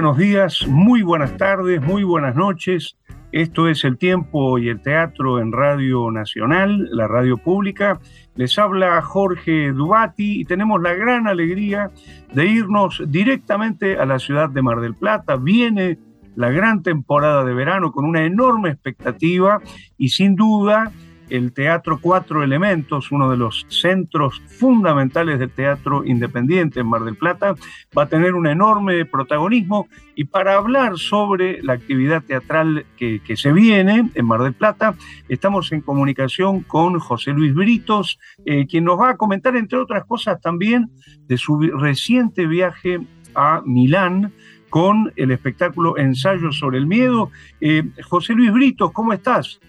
Buenos días, muy buenas tardes, muy buenas noches. Esto es El Tiempo y el Teatro en Radio Nacional, la radio pública. Les habla Jorge Dubati y tenemos la gran alegría de irnos directamente a la ciudad de Mar del Plata. Viene la gran temporada de verano con una enorme expectativa y sin duda el Teatro Cuatro Elementos, uno de los centros fundamentales del teatro independiente en Mar del Plata, va a tener un enorme protagonismo y para hablar sobre la actividad teatral que, se viene en Mar del Plata, estamos en comunicación con José Luis Britos, eh, quien nos va a comentar, entre otras cosas, también de su reciente viaje a Milán, con el espectáculo Ensayo sobre el Miedo. Eh, José Luis Britos, ¿cómo estás?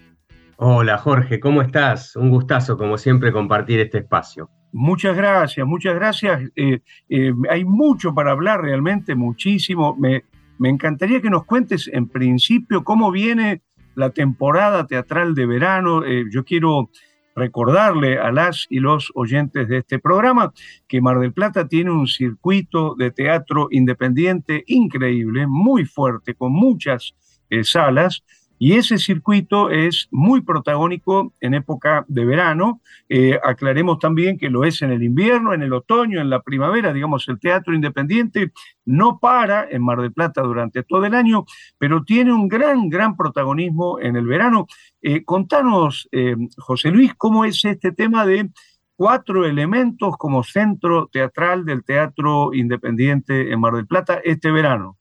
Hola Jorge, ¿cómo estás? Un gustazo, como siempre, compartir este espacio. Muchas gracias, muchas gracias. Eh, eh, hay mucho para hablar, realmente muchísimo. Me, me encantaría que nos cuentes en principio cómo viene la temporada teatral de verano. Eh, yo quiero recordarle a las y los oyentes de este programa que Mar del Plata tiene un circuito de teatro independiente increíble, muy fuerte, con muchas salas y ese circuito es muy protagónico en época de verano. Eh, aclaremos también que lo es en el invierno, en el otoño, en la primavera. Digamos, el teatro independiente no para en Mar del Plata durante todo el año, pero tiene un gran, gran protagonismo en el verano. Eh, contanos, eh, José Luis, cómo es este tema de cuatro elementos como centro teatral del teatro independiente en Mar del Plata este verano.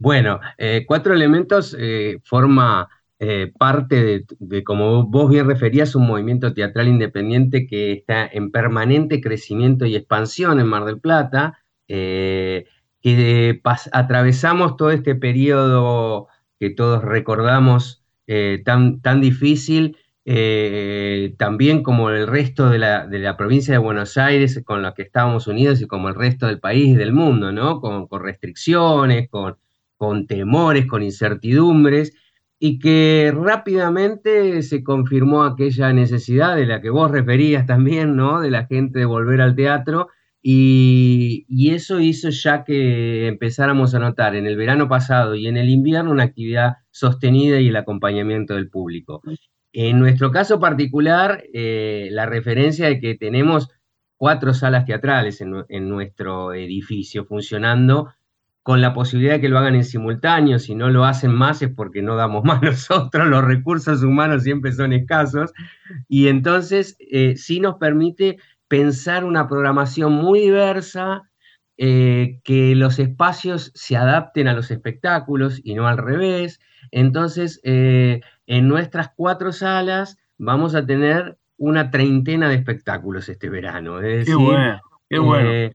Bueno, eh, Cuatro Elementos eh, forma eh, parte de, como vos bien referías, un movimiento teatral independiente que está en permanente crecimiento y expansión en Mar del Plata, que atravesamos todo este periodo que todos recordamos tan, tan difícil, también como el resto de la, de la, provincia de Buenos Aires, con la que estábamos unidos y como el resto del país y del mundo, ¿no? Con, con restricciones, con con temores, con incertidumbres, y que rápidamente se confirmó aquella necesidad de la que vos referías también, ¿no? De la gente de volver al teatro, y, eso hizo ya que empezáramos a notar en el verano pasado y en el invierno una actividad sostenida y el acompañamiento del público. En nuestro caso particular, eh, la referencia de que tenemos cuatro salas teatrales en nuestro edificio funcionando con la posibilidad de que lo hagan en simultáneo, si no lo hacen más es porque no damos más nosotros, los recursos humanos siempre son escasos, y entonces eh, sí nos permite pensar una programación muy diversa, eh, que los espacios se adapten a los espectáculos y no al revés. Entonces, eh, en nuestras cuatro salas vamos a tener una treintena de espectáculos este verano. qué bueno, qué bueno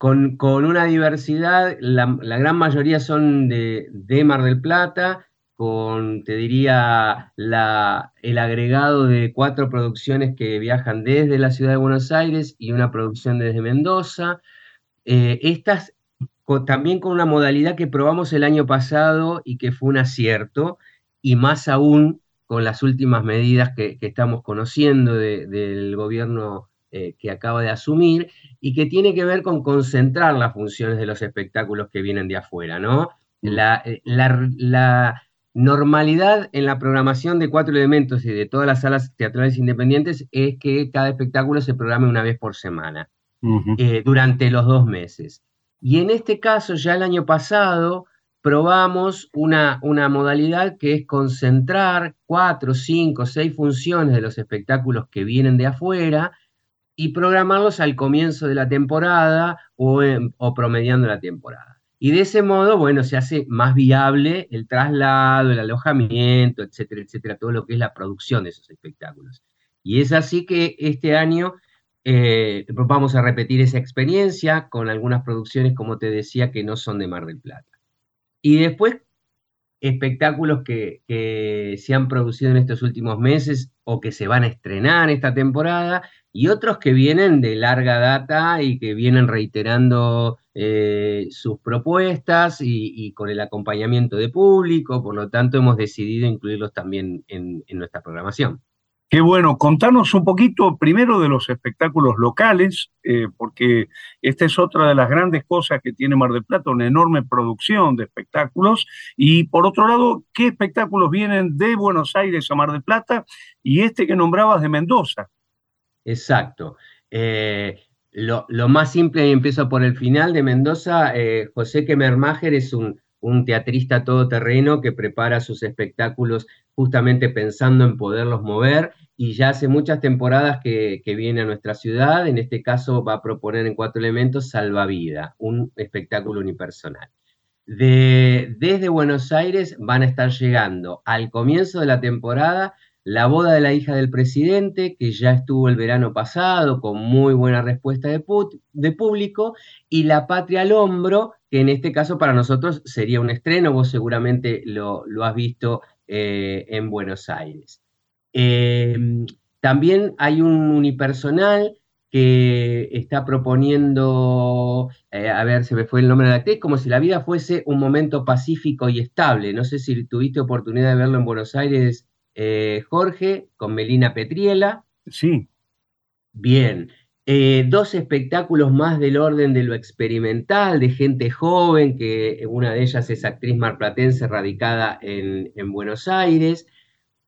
con, una diversidad, la, gran mayoría son de, Mar del Plata, con, te diría, la, el agregado de cuatro producciones que viajan desde la ciudad de Buenos Aires y una producción desde Mendoza. Eh, estas también con una modalidad que probamos el año pasado y que fue un acierto, y más aún con las últimas medidas que, estamos conociendo del gobierno eh, que acaba de asumir y que tiene que ver con concentrar las funciones de los espectáculos que vienen de afuera, ¿no? Mm. Eh, la, normalidad en la programación de cuatro elementos y de todas las salas teatrales independientes es que cada espectáculo se programe una vez por semana eh, durante los dos meses. Y en este caso, ya el año pasado, probamos una, una modalidad que es concentrar cuatro, cinco, seis funciones de los espectáculos que vienen de afuera y programarlos al comienzo de la temporada o, promediando la temporada. Y de ese modo, bueno, se hace más viable el traslado, el alojamiento, etcétera, etcétera, todo lo que es la producción de esos espectáculos. Y es así que este año eh, vamos a repetir esa experiencia con algunas producciones, como te decía, que no son de Mar del Plata. Y después, espectáculos que se han producido en estos últimos meses o que se van a estrenar esta temporada y otros que vienen de larga data y que vienen reiterando eh, sus propuestas y, con el acompañamiento de público, por lo tanto hemos decidido incluirlos también en, nuestra programación. Qué bueno, contanos un poquito primero de los espectáculos locales, eh, porque esta es otra de las grandes cosas que tiene Mar del Plata, una enorme producción de espectáculos. Y por otro lado, ¿qué espectáculos vienen de Buenos Aires a Mar del Plata y este que nombrabas de Mendoza? Exacto. Eh, lo, más simple, y empiezo por el final de Mendoza, eh, José Kemermacher es un, un teatrista todoterreno que prepara sus espectáculos justamente pensando en poderlos mover y ya hace muchas temporadas que, viene a nuestra ciudad, en este caso va a proponer en cuatro elementos Salvavida, un espectáculo unipersonal. desde Buenos Aires van a estar llegando al comienzo de la temporada la boda de la hija del presidente, que ya estuvo el verano pasado con muy buena respuesta de, de público, y La Patria al Hombro, que en este caso para nosotros sería un estreno, vos seguramente lo, lo has visto eh, en Buenos Aires. Em, también hay un unipersonal que está proponiendo, eh, a ver, se me fue el nombre de la actriz, como si la vida fuese un momento pacífico y estable. No sé si tuviste oportunidad de verlo en Buenos Aires, eh, Jorge, con Melina Petriela. Sí. Bien. Dos espectáculos más del orden de lo experimental, de gente joven, que una de ellas es actriz marplatense radicada en, en Buenos Aires.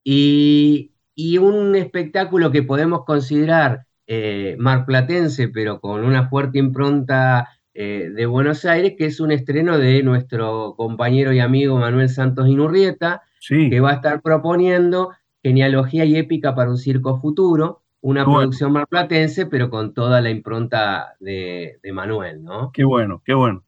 Y y un espectáculo que podemos considerar eh, marplatense, pero con una fuerte impronta eh, de Buenos Aires, que es un estreno de nuestro compañero y amigo Manuel Santos Inurrieta, que va a estar proponiendo Genealogía y Épica para un Circo Futuro, una producción marplatense, pero con toda la impronta de, Manuel, ¿no? Qué bueno, qué bueno.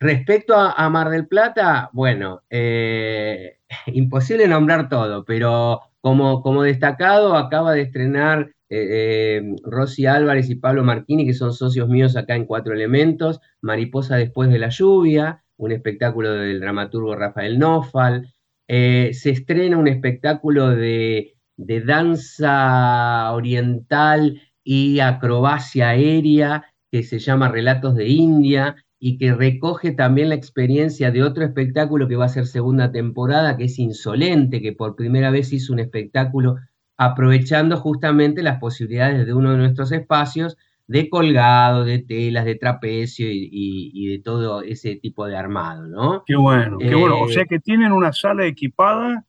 Respecto a, Mar del Plata, bueno, eh, imposible nombrar todo, pero como, destacado, acaba de estrenar eh, eh, Rosy Álvarez y Pablo Martini, que son socios míos acá en Cuatro Elementos, Mariposa después de la lluvia, un espectáculo del dramaturgo Rafael Nofal. Eh, se estrena un espectáculo de, de danza oriental y acrobacia aérea que se llama Relatos de India, y que recoge también la experiencia de otro espectáculo que va a ser segunda temporada, que es Insolente, que por primera vez hizo un espectáculo aprovechando justamente las posibilidades de uno de nuestros espacios de colgado, de telas, de trapecio y, de todo ese tipo de armado, ¿no? Qué bueno, qué bueno. O sea eh, que tienen una sala equipada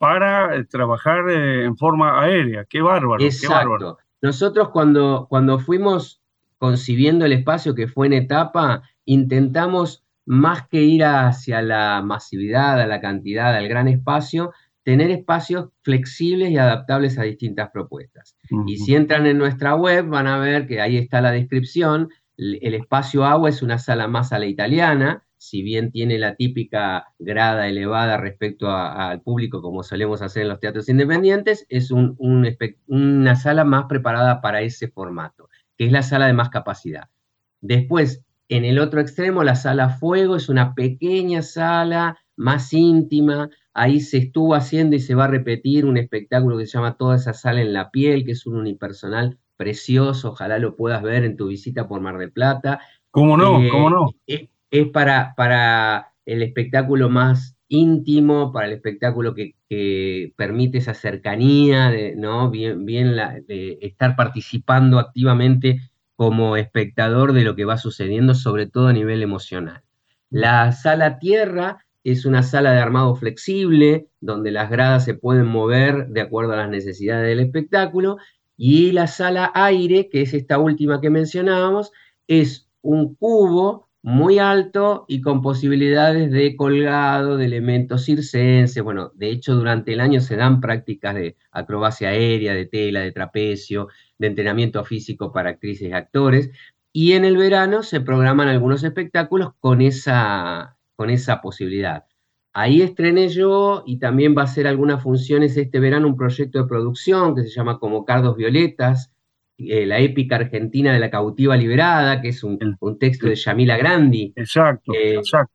para eh, trabajar eh, en forma aérea. Qué bárbaro. Exacto. Nosotros cuando, cuando fuimos concibiendo el espacio que fue en etapa, intentamos, más que ir hacia la masividad, a la cantidad, al gran espacio, tener espacios flexibles y adaptables a distintas propuestas. Y si entran en nuestra web, van a ver que ahí está la descripción. El espacio agua es una sala más a la italiana, si bien tiene la típica grada elevada respecto al público, como solemos hacer en los teatros independientes, es una sala más preparada para ese formato, que es la sala de más capacidad. Después, en el otro extremo, la sala Fuego es una pequeña sala más íntima. Ahí se estuvo haciendo y se va a repetir un espectáculo que se llama Toda esa sala en la piel, que es un unipersonal precioso. Ojalá lo puedas ver en tu visita por Mar del Plata. ¿Cómo no? Eh, ¿Cómo no? Es, para, para el espectáculo más íntimo, para el espectáculo que, permite esa cercanía, de, ¿no? Bien, bien de estar participando activamente como espectador de lo que va sucediendo, sobre todo a nivel emocional. La sala tierra es una sala de armado flexible, donde las gradas se pueden mover de acuerdo a las necesidades del espectáculo, y la sala aire, que es esta última que mencionábamos, es un cubo muy alto y con posibilidades de colgado, de elementos circenses. Bueno, de hecho, durante el año se dan prácticas de acrobacia aérea, de tela, de trapecio, de entrenamiento físico para actrices y actores. Y en el verano se programan algunos espectáculos con esa, con esa posibilidad. Ahí estrené yo y también va a hacer algunas funciones este verano un proyecto de producción que se llama Como Cardos Violetas, eh, la épica argentina de la cautiva liberada, que es un, texto de Yamila Grandi. Exacto, eh, exacto.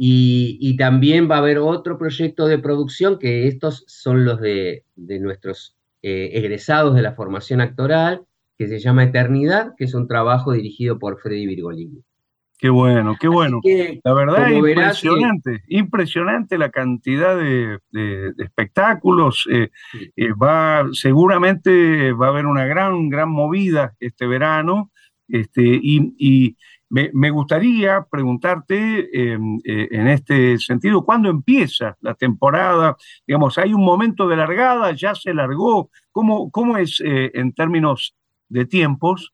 Y, también va a haber otro proyecto de producción, que estos son los de, nuestros eh, egresados de la formación actoral, que se llama Eternidad, que es un trabajo dirigido por Freddy Virgolini. Qué bueno, qué bueno. la verdad es impresionante, impresionante la cantidad de, espectáculos. Eh, eh, va, seguramente va a haber una gran, gran movida este verano. Este, y, me, gustaría preguntarte em, eh, en este sentido, ¿cuándo empieza la temporada? Digamos, ¿hay un momento de largada? ¿Ya se largó? ¿Cómo, cómo es en términos de tiempos?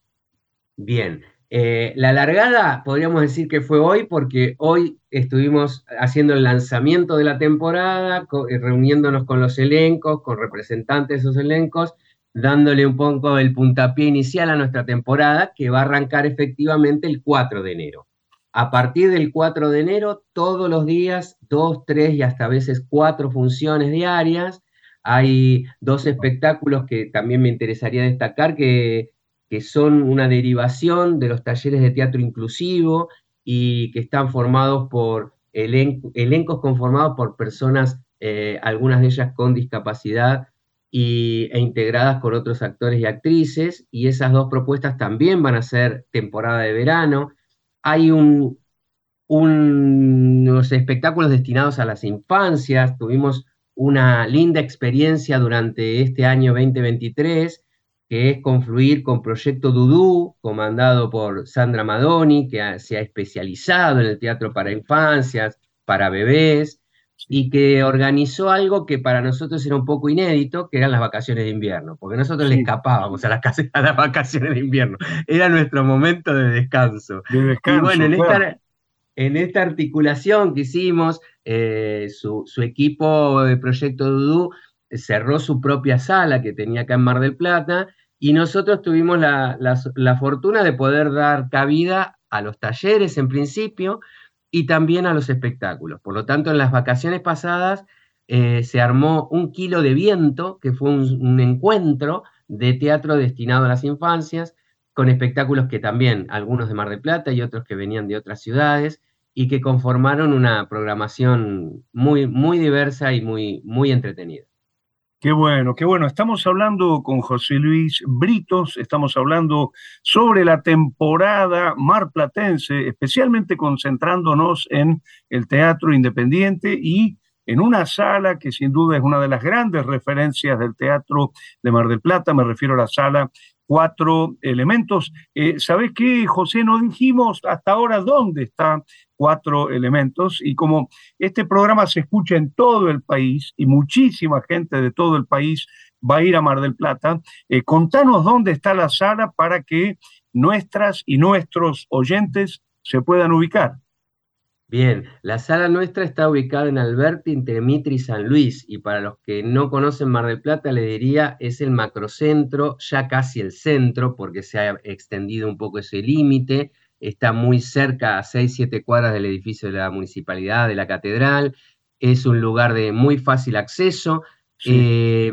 Bien, eh, la largada podríamos decir que fue hoy porque hoy estuvimos haciendo el lanzamiento de la temporada, eh, reuniéndonos con los elencos, con representantes de esos elencos, dándole un poco el puntapié inicial a nuestra temporada que va a arrancar efectivamente el 4 de enero. A partir del 4 de enero, todos los días, dos, tres y hasta a veces cuatro funciones diarias. Hay dos espectáculos que también me interesaría destacar que que son una derivación de los talleres de teatro inclusivo y que están formados por elencos conformados por personas, eh, algunas de ellas con discapacidad y, e integradas con otros actores y actrices, y esas dos propuestas también van a ser temporada de verano. Hay un, unos espectáculos destinados a las infancias, tuvimos una linda experiencia durante este año 2023 que es confluir con Proyecto Dudú, comandado por Sandra Madoni, que se ha especializado en el teatro para infancias, para bebés, y que organizó algo que para nosotros era un poco inédito, que eran las vacaciones de invierno, porque nosotros le escapábamos a las, a las vacaciones de invierno, era nuestro momento de descanso. y bueno, en, esta, articulación que hicimos, eh, su, su, equipo de Proyecto Dudú cerró su propia sala que tenía acá en Mar del Plata y nosotros tuvimos la, fortuna de poder dar cabida a los talleres en principio y también a los espectáculos. Por lo tanto, en las vacaciones pasadas eh, se armó un kilo de viento, que fue un, encuentro de teatro destinado a las infancias, con espectáculos que también, algunos de Mar del Plata y otros que venían de otras ciudades, y que conformaron una programación muy, muy diversa y muy, muy entretenida. Qué bueno, qué bueno. Estamos hablando con José Luis Britos, estamos hablando sobre la temporada marplatense, especialmente concentrándonos en el teatro independiente y en una sala que sin duda es una de las grandes referencias del teatro de Mar del Plata, me refiero a la sala Cuatro Elementos. Eh, ¿Sabés qué, José? No dijimos hasta ahora dónde está cuatro elementos y como este programa se escucha en todo el país y muchísima gente de todo el país va a ir a Mar del Plata, eh, contanos dónde está la sala para que nuestras y nuestros oyentes se puedan ubicar. Bien, la sala nuestra está ubicada en Alberti, entre Mitre y San Luis, y para los que no conocen Mar del Plata, le diría, es el macrocentro, ya casi el centro, porque se ha extendido un poco ese límite, está muy cerca, a 6, 7 cuadras del edificio de la municipalidad, de la catedral, es un lugar de muy fácil acceso. Eh,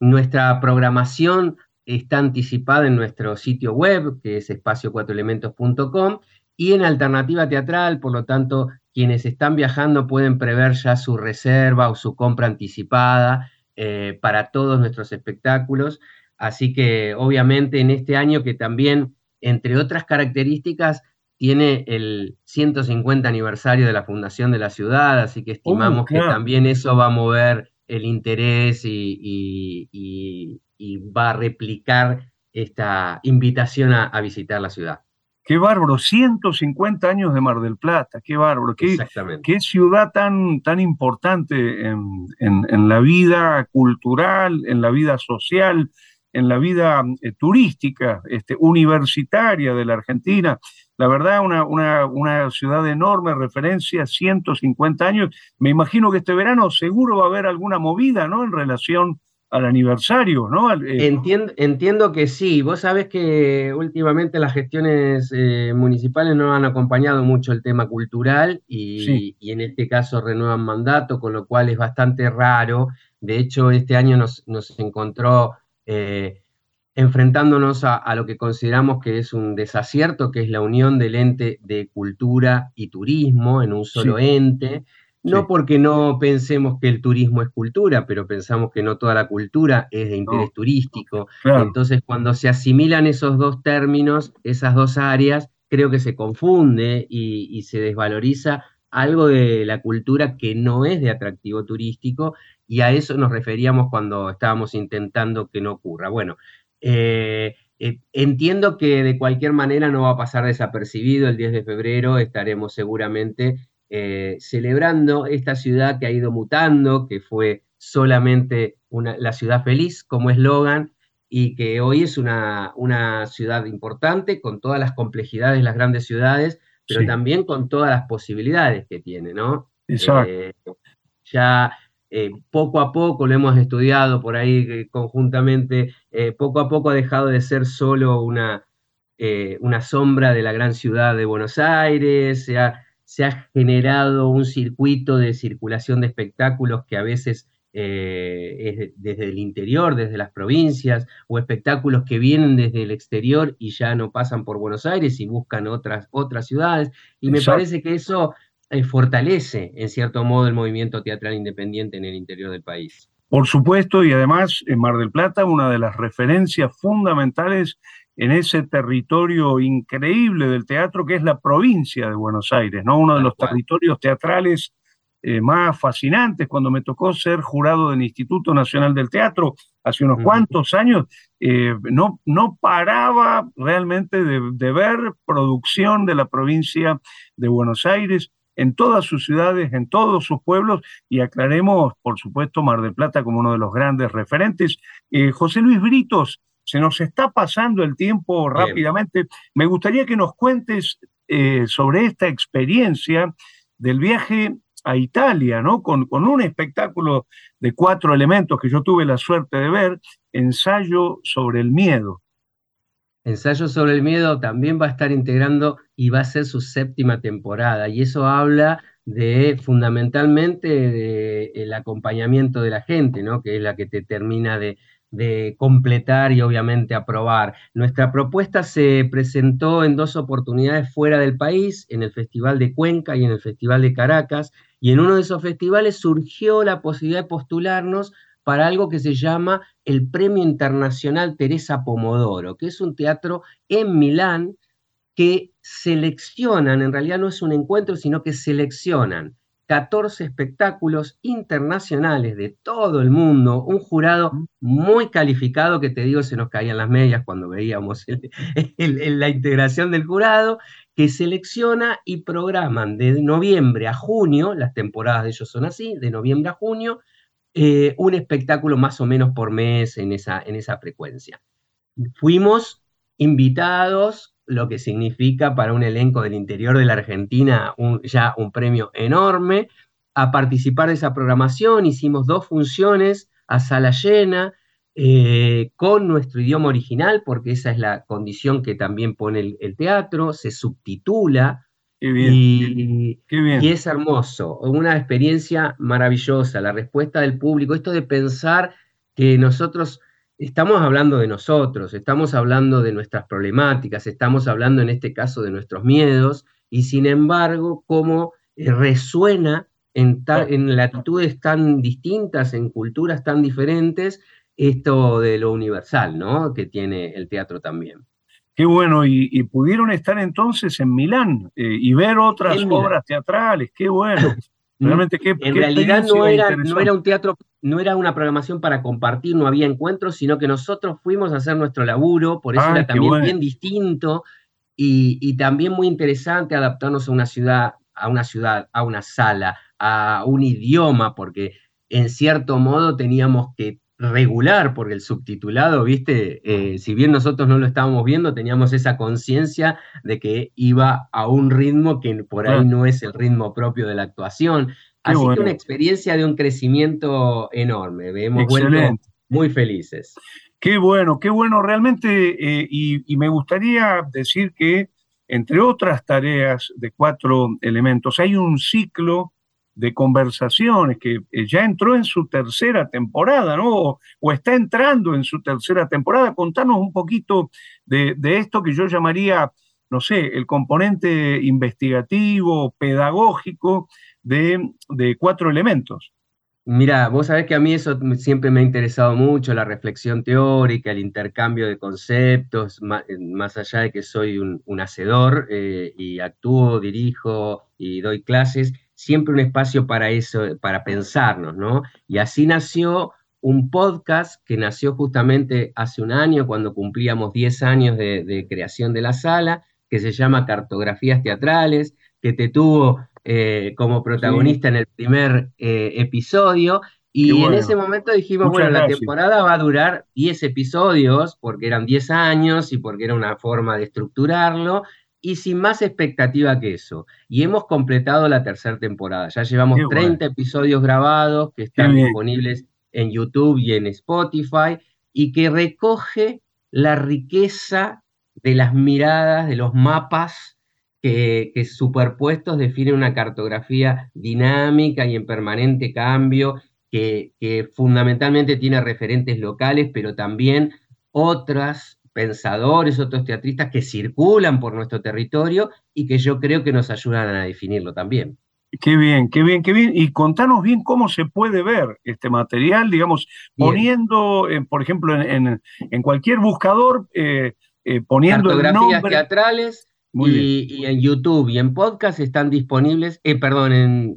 nuestra programación está anticipada en nuestro sitio web, que es espacio4elementos.com, y en alternativa teatral, por lo tanto, quienes están viajando pueden prever ya su reserva o su compra anticipada eh, para todos nuestros espectáculos. Así que obviamente en este año que también entre otras características, tiene el 150 aniversario de la fundación de la ciudad, así que oh, estimamos que también eso va a mover el interés y, va a replicar esta invitación a, visitar la ciudad. Qué bárbaro, 150 años de Mar del Plata, qué bárbaro, qué, qué ciudad tan, tan importante en, en, la vida cultural, en la vida social, en la vida eh, turística, este, universitaria de la Argentina. La verdad, una, una, ciudad de enorme referencia, 150 años. Me imagino que este verano seguro va a haber alguna movida, ¿no? En relación al aniversario, ¿no? Eh, entiendo, entiendo, que sí. Vos sabés que últimamente las gestiones eh, municipales no han acompañado mucho el tema cultural y, y, en este caso renuevan mandato, con lo cual es bastante raro. De hecho, este año nos, nos encontró eh, enfrentándonos a, lo que consideramos que es un desacierto, que es la unión del ente de cultura y turismo en un solo ente. No porque no pensemos que el turismo es cultura, pero pensamos que no toda la cultura es de interés turístico. Entonces, cuando se asimilan esos dos términos, esas dos áreas, creo que se confunde y, se desvaloriza algo de la cultura que no es de atractivo turístico y a eso nos referíamos cuando estábamos intentando que no ocurra. Bueno, eh, eh, entiendo que de cualquier manera no va a pasar desapercibido. El 10 de febrero estaremos seguramente eh, celebrando esta ciudad que ha ido mutando, que fue solamente la ciudad feliz como eslogan y que hoy es una, una, ciudad importante con todas las complejidades de las grandes ciudades, pero también con todas las posibilidades que tiene, ¿no? Exacto. Eh, ya eh, poco a poco, lo hemos estudiado por ahí eh, conjuntamente, poco a poco ha dejado de ser solo una, una sombra de la gran ciudad de Buenos Aires, se ha, se ha generado un circuito de circulación de espectáculos que a veces eh, desde el interior, desde las provincias, o espectáculos que vienen desde el exterior y ya no pasan por Buenos Aires y buscan otras, otras ciudades. Y me parece que eso eh, fortalece, en cierto modo, el movimiento teatral independiente en el interior del país. Por supuesto, y además en Mar del Plata, una de las referencias fundamentales en ese territorio increíble del teatro que es la provincia de Buenos Aires, ¿no? Uno de los territorios teatrales eh, más fascinantes cuando me tocó ser jurado del Instituto Nacional del Teatro hace unos cuantos años, eh, no, no paraba realmente de, ver producción de la provincia de Buenos Aires en todas sus ciudades, en todos sus pueblos, y aclaremos, por supuesto, Mar del Plata como uno de los grandes referentes. Eh, José Luis Britos, se nos está pasando el tiempo rápidamente. Me gustaría que nos cuentes sobre esta experiencia del viaje a Italia, ¿no? Con, con, un espectáculo de cuatro elementos que yo tuve la suerte de ver, ensayo sobre el miedo. Ensayo sobre el miedo también va a estar integrando y va a ser su séptima temporada, y eso habla de fundamentalmente del acompañamiento de la gente, ¿no? Que es la que te termina de, de completar y obviamente aprobar. Nuestra propuesta se presentó en dos oportunidades fuera del país, en el Festival de Cuenca y en el Festival de Caracas, y en uno de esos festivales surgió la posibilidad de postularnos para algo que se llama el Premio Internacional Teresa Pomodoro, que es un teatro en Milán que seleccionan, en realidad no es un encuentro, sino que seleccionan 14 espectáculos internacionales de todo el mundo, un jurado muy calificado que te digo se nos caían las medias cuando veíamos la integración del jurado, que selecciona y programan de noviembre a junio, las temporadas de ellos son así, de noviembre a junio, eh, un espectáculo más o menos por mes en esa, en esa frecuencia. Fuimos invitados lo que significa para un elenco del interior de la Argentina ya un premio enorme. A participar de esa programación hicimos dos funciones a sala llena, eh, con nuestro idioma original, porque esa es la condición que también pone el, teatro, se subtitula. y, y, es hermoso, una experiencia maravillosa, la respuesta del público, esto de pensar que nosotros estamos hablando de nosotros, estamos hablando de nuestras problemáticas, estamos hablando en este caso de nuestros miedos, y sin embargo, cómo eh, resuena en, en latitudes tan distintas, en culturas tan diferentes, esto de lo universal, ¿no? Que tiene el teatro también. Qué bueno, y, pudieron estar entonces en Milán eh, y ver otras obras teatrales, qué bueno. Realmente, qué, en realidad no era, no era un teatro no era una programación para compartir, no había encuentros, sino que nosotros fuimos a hacer nuestro laburo, por eso era también bien distinto y, también muy interesante adaptarnos a una ciudad, a una ciudad, a una sala, a un idioma, porque en cierto modo teníamos que regular, porque el subtitulado, viste, eh, si bien nosotros no lo estábamos viendo, teníamos esa conciencia de que iba a un ritmo que por ahí no es el ritmo propio de la actuación. Así que una experiencia de un crecimiento enorme. Vuelto muy felices. Qué bueno, qué bueno realmente. Eh, y, me gustaría decir que, entre otras tareas de cuatro elementos, hay un ciclo de conversaciones que eh, ya entró en su tercera temporada, ¿no? O, está entrando en su tercera temporada. Contanos un poquito de, de esto que yo llamaría, no sé, el componente investigativo, pedagógico de, cuatro elementos. Mira, vos sabés que a mí eso siempre me ha interesado mucho, la reflexión teórica, el intercambio de conceptos, eh, más, allá de que soy un, hacedor eh, y actúo, dirijo y doy clases, siempre un espacio para eso, para pensarnos, ¿no? Y así nació un podcast que nació justamente hace un año, cuando cumplíamos 10 años de creación de la sala, que se llama Cartografías Teatrales, que te tuvo eh, como protagonista en el primer eh, episodio. Y en ese momento dijimos, bueno, la temporada va a durar 10 episodios, porque eran 10 años y porque era una forma de estructurarlo, y sin más expectativa que eso. Y hemos completado la tercera temporada. Ya llevamos 30 episodios grabados que están disponibles en YouTube y en Spotify, y que recoge la riqueza de las miradas, de los mapas que, superpuestos definen una cartografía dinámica y en permanente cambio, que, fundamentalmente tiene referentes locales, pero también otros pensadores, otros teatristas que circulan por nuestro territorio y que yo creo que nos ayudan a definirlo también. Qué bien, qué bien, qué bien. Y contanos bien cómo se puede ver este material, digamos, poniendo, eh, por ejemplo, en, cualquier buscador, eh, eh, poniendo Cartografías el nombre. teatrales, y, en YouTube y en podcast están disponibles, perdón,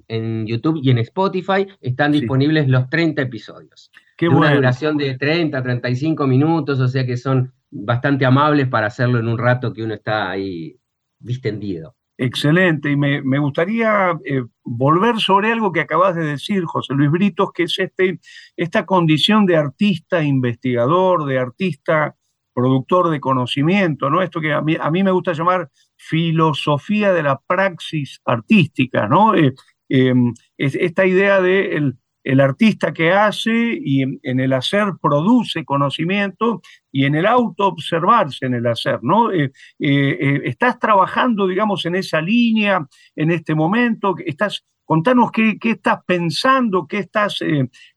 en, YouTube y en Spotify están disponibles los 30 episodios. Qué Una duración de 30, 35 minutos, o sea que son bastante amables para hacerlo en un rato que uno está ahí distendido. Excelente, y me, gustaría eh, volver sobre algo que acabas de decir, José Luis Britos, que es este, esta condición de artista investigador, de artista productor de conocimiento, ¿no? Esto que a mí, a mí me gusta llamar filosofía de la praxis artística, ¿no? Eh, em, esta idea de artista que hace y en, el hacer produce conocimiento y en el auto observarse en el hacer, ¿no? Eh, eh, estás trabajando, digamos, en esa línea en este momento, estás, contanos qué, estás pensando, qué estás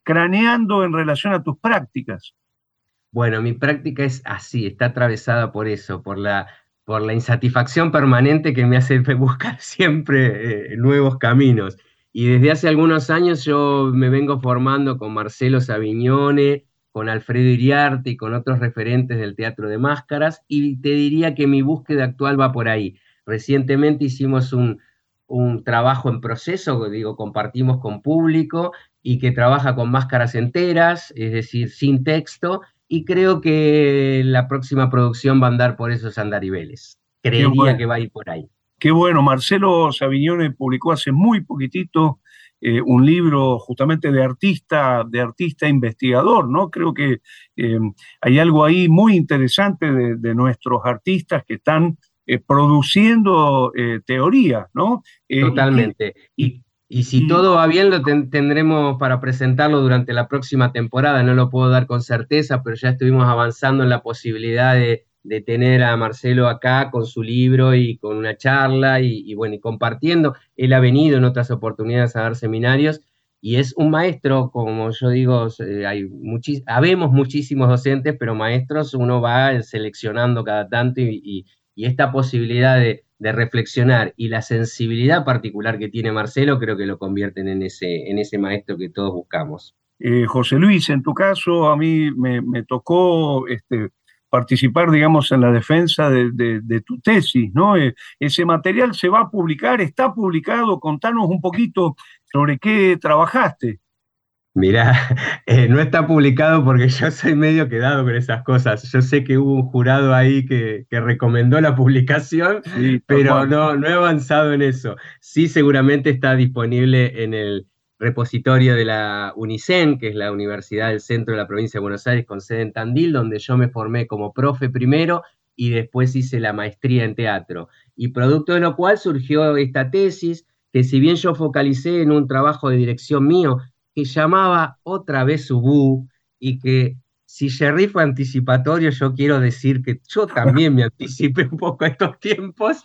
craneando en relación a tus prácticas. Bueno, mi práctica es así, está atravesada por eso, por la, insatisfacción permanente que me hace buscar siempre eh, nuevos caminos. Y desde hace algunos años yo me vengo formando con Marcelo Savignone, con Alfredo Iriarte y con otros referentes del teatro de máscaras, y te diría que mi búsqueda actual va por ahí. Recientemente hicimos un, un trabajo en proceso, digo, compartimos con público y que trabaja con máscaras enteras, es decir, sin texto, y creo que la próxima producción va a andar por esos andariveles. Creería que va a ir por ahí. Qué bueno, Marcelo Savignone publicó hace muy poquitito eh, un libro justamente de artista, de artista investigador, ¿no? Creo que eh, hay algo ahí muy interesante de, nuestros artistas que están eh, produciendo teoría, ¿no? Totalmente. y, y si todo va bien, lo tendremos para presentarlo durante la próxima temporada. No lo puedo dar con certeza, pero ya estuvimos avanzando en la posibilidad de, tener a Marcelo acá con su libro y con una charla y, bueno, y compartiendo. Él ha venido en otras oportunidades a dar seminarios y es un maestro, como yo digo, hay habemos muchísimos docentes, pero maestros uno va seleccionando cada tanto y esta posibilidad de de reflexionar y la sensibilidad particular que tiene Marcelo creo que lo convierten en ese, en ese maestro que todos buscamos. Eh, José Luis, en tu caso a mí me, tocó este, participar, digamos, en la defensa de, tu tesis, ¿no? Eh, ese material se va a publicar, está publicado, contanos un poquito sobre qué trabajaste. Mira, eh, no está publicado porque yo soy medio quedado con esas cosas. Yo sé que hubo un jurado ahí que, recomendó la publicación, pero no, no he avanzado en eso. Sí, seguramente está disponible en el repositorio de la UNICEN, que es la Universidad del Centro de la Provincia de Buenos Aires con sede en Tandil, donde yo me formé como profe primero y después hice la maestría en teatro. Y producto de lo cual surgió esta tesis, que si bien yo focalicé en un trabajo de dirección mío, que llamaba otra vez Ubu y que si Jerry fue anticipatorio, yo quiero decir que yo también me anticipé un poco a estos tiempos.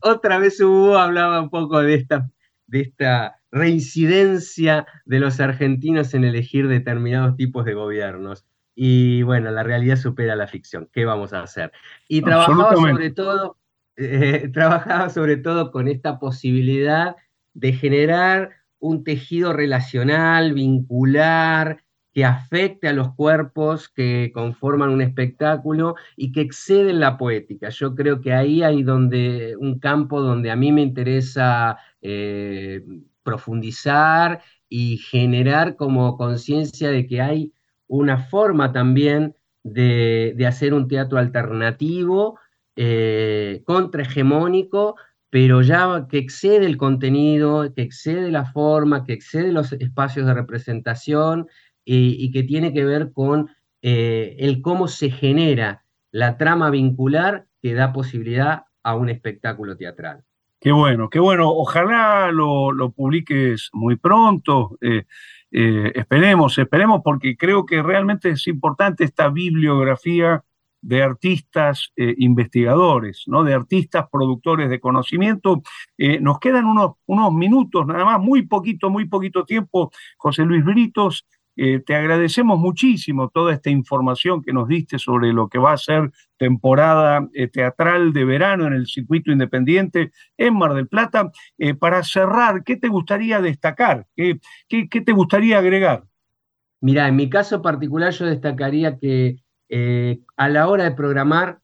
Otra vez Ubu hablaba un poco de esta, de esta reincidencia de los argentinos en elegir determinados tipos de gobiernos. Y bueno, la realidad supera la ficción. ¿Qué vamos a hacer? Y trabajaba sobre todo, eh, trabajaba sobre todo con esta posibilidad de generar un tejido relacional, vincular, que afecte a los cuerpos que conforman un espectáculo y que exceden la poética. Yo creo que ahí hay donde, un campo donde a mí me interesa eh, profundizar y generar como conciencia de que hay una forma también de, hacer un teatro alternativo, eh, contrahegemónico, pero ya que excede el contenido, que excede la forma, que excede los espacios de representación y, que tiene que ver con eh, el cómo se genera la trama vincular que da posibilidad a un espectáculo teatral. Qué bueno, qué bueno. Ojalá lo, publiques muy pronto. Eh, eh, esperemos, esperemos, porque creo que realmente es importante esta bibliografía de artistas investigadores, ¿no? de artistas productores de conocimiento. nos quedan unos, unos minutos, nada más, muy poquito, muy poquito tiempo. José Luis Britos, eh, te agradecemos muchísimo toda esta información que nos diste sobre lo que va a ser temporada eh, teatral de verano en el circuito independiente en Mar del Plata. Eh, para cerrar, ¿qué te gustaría destacar? ¿Qué, qué, te gustaría agregar? Mira, en mi caso particular yo destacaría que a la hora de programar,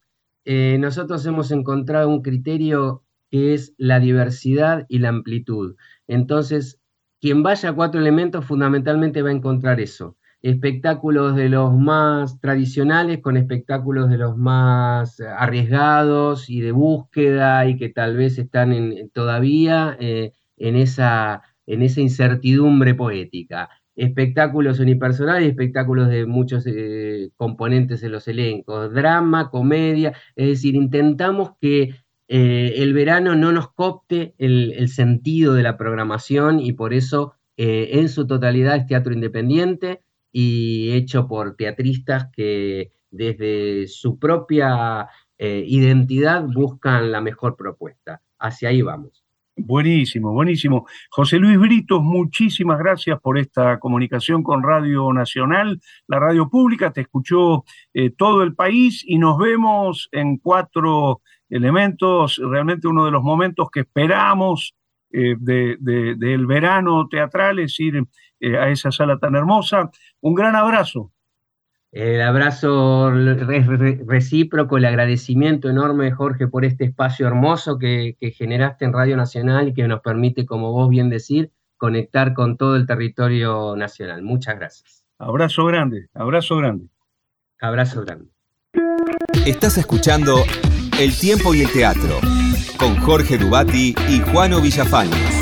nosotros hemos encontrado un criterio que es la diversidad y la amplitud. Entonces, quien vaya a cuatro elementos fundamentalmente va a encontrar eso. Espectáculos de los más tradicionales con espectáculos de los más arriesgados y de búsqueda y que tal vez están todavía eh, en, esa, incertidumbre poética espectáculos unipersonales y espectáculos de muchos eh, componentes en los elencos, drama, comedia, es decir, intentamos que eh, el verano no nos copte el, sentido de la programación y por eso eh, en su totalidad es teatro independiente y hecho por teatristas que desde su propia eh, identidad buscan la mejor propuesta. Hacia ahí vamos. Buenísimo, buenísimo. José Luis Britos, muchísimas gracias por esta comunicación con Radio Nacional, la radio pública, te escuchó todo el país y nos vemos en cuatro elementos, realmente uno de los momentos que esperamos eh, del verano teatral es ir eh, a esa sala tan hermosa. Un gran abrazo. El abrazo recíproco, el agradecimiento enorme, Jorge, por este espacio hermoso que, que generaste en Radio Nacional y que nos permite, como vos bien decir, conectar con todo el territorio nacional. Muchas gracias. Abrazo grande, abrazo grande. Abrazo grande. Estás escuchando el tiempo y el teatro, con Jorge Dubati y Juano Villafañez.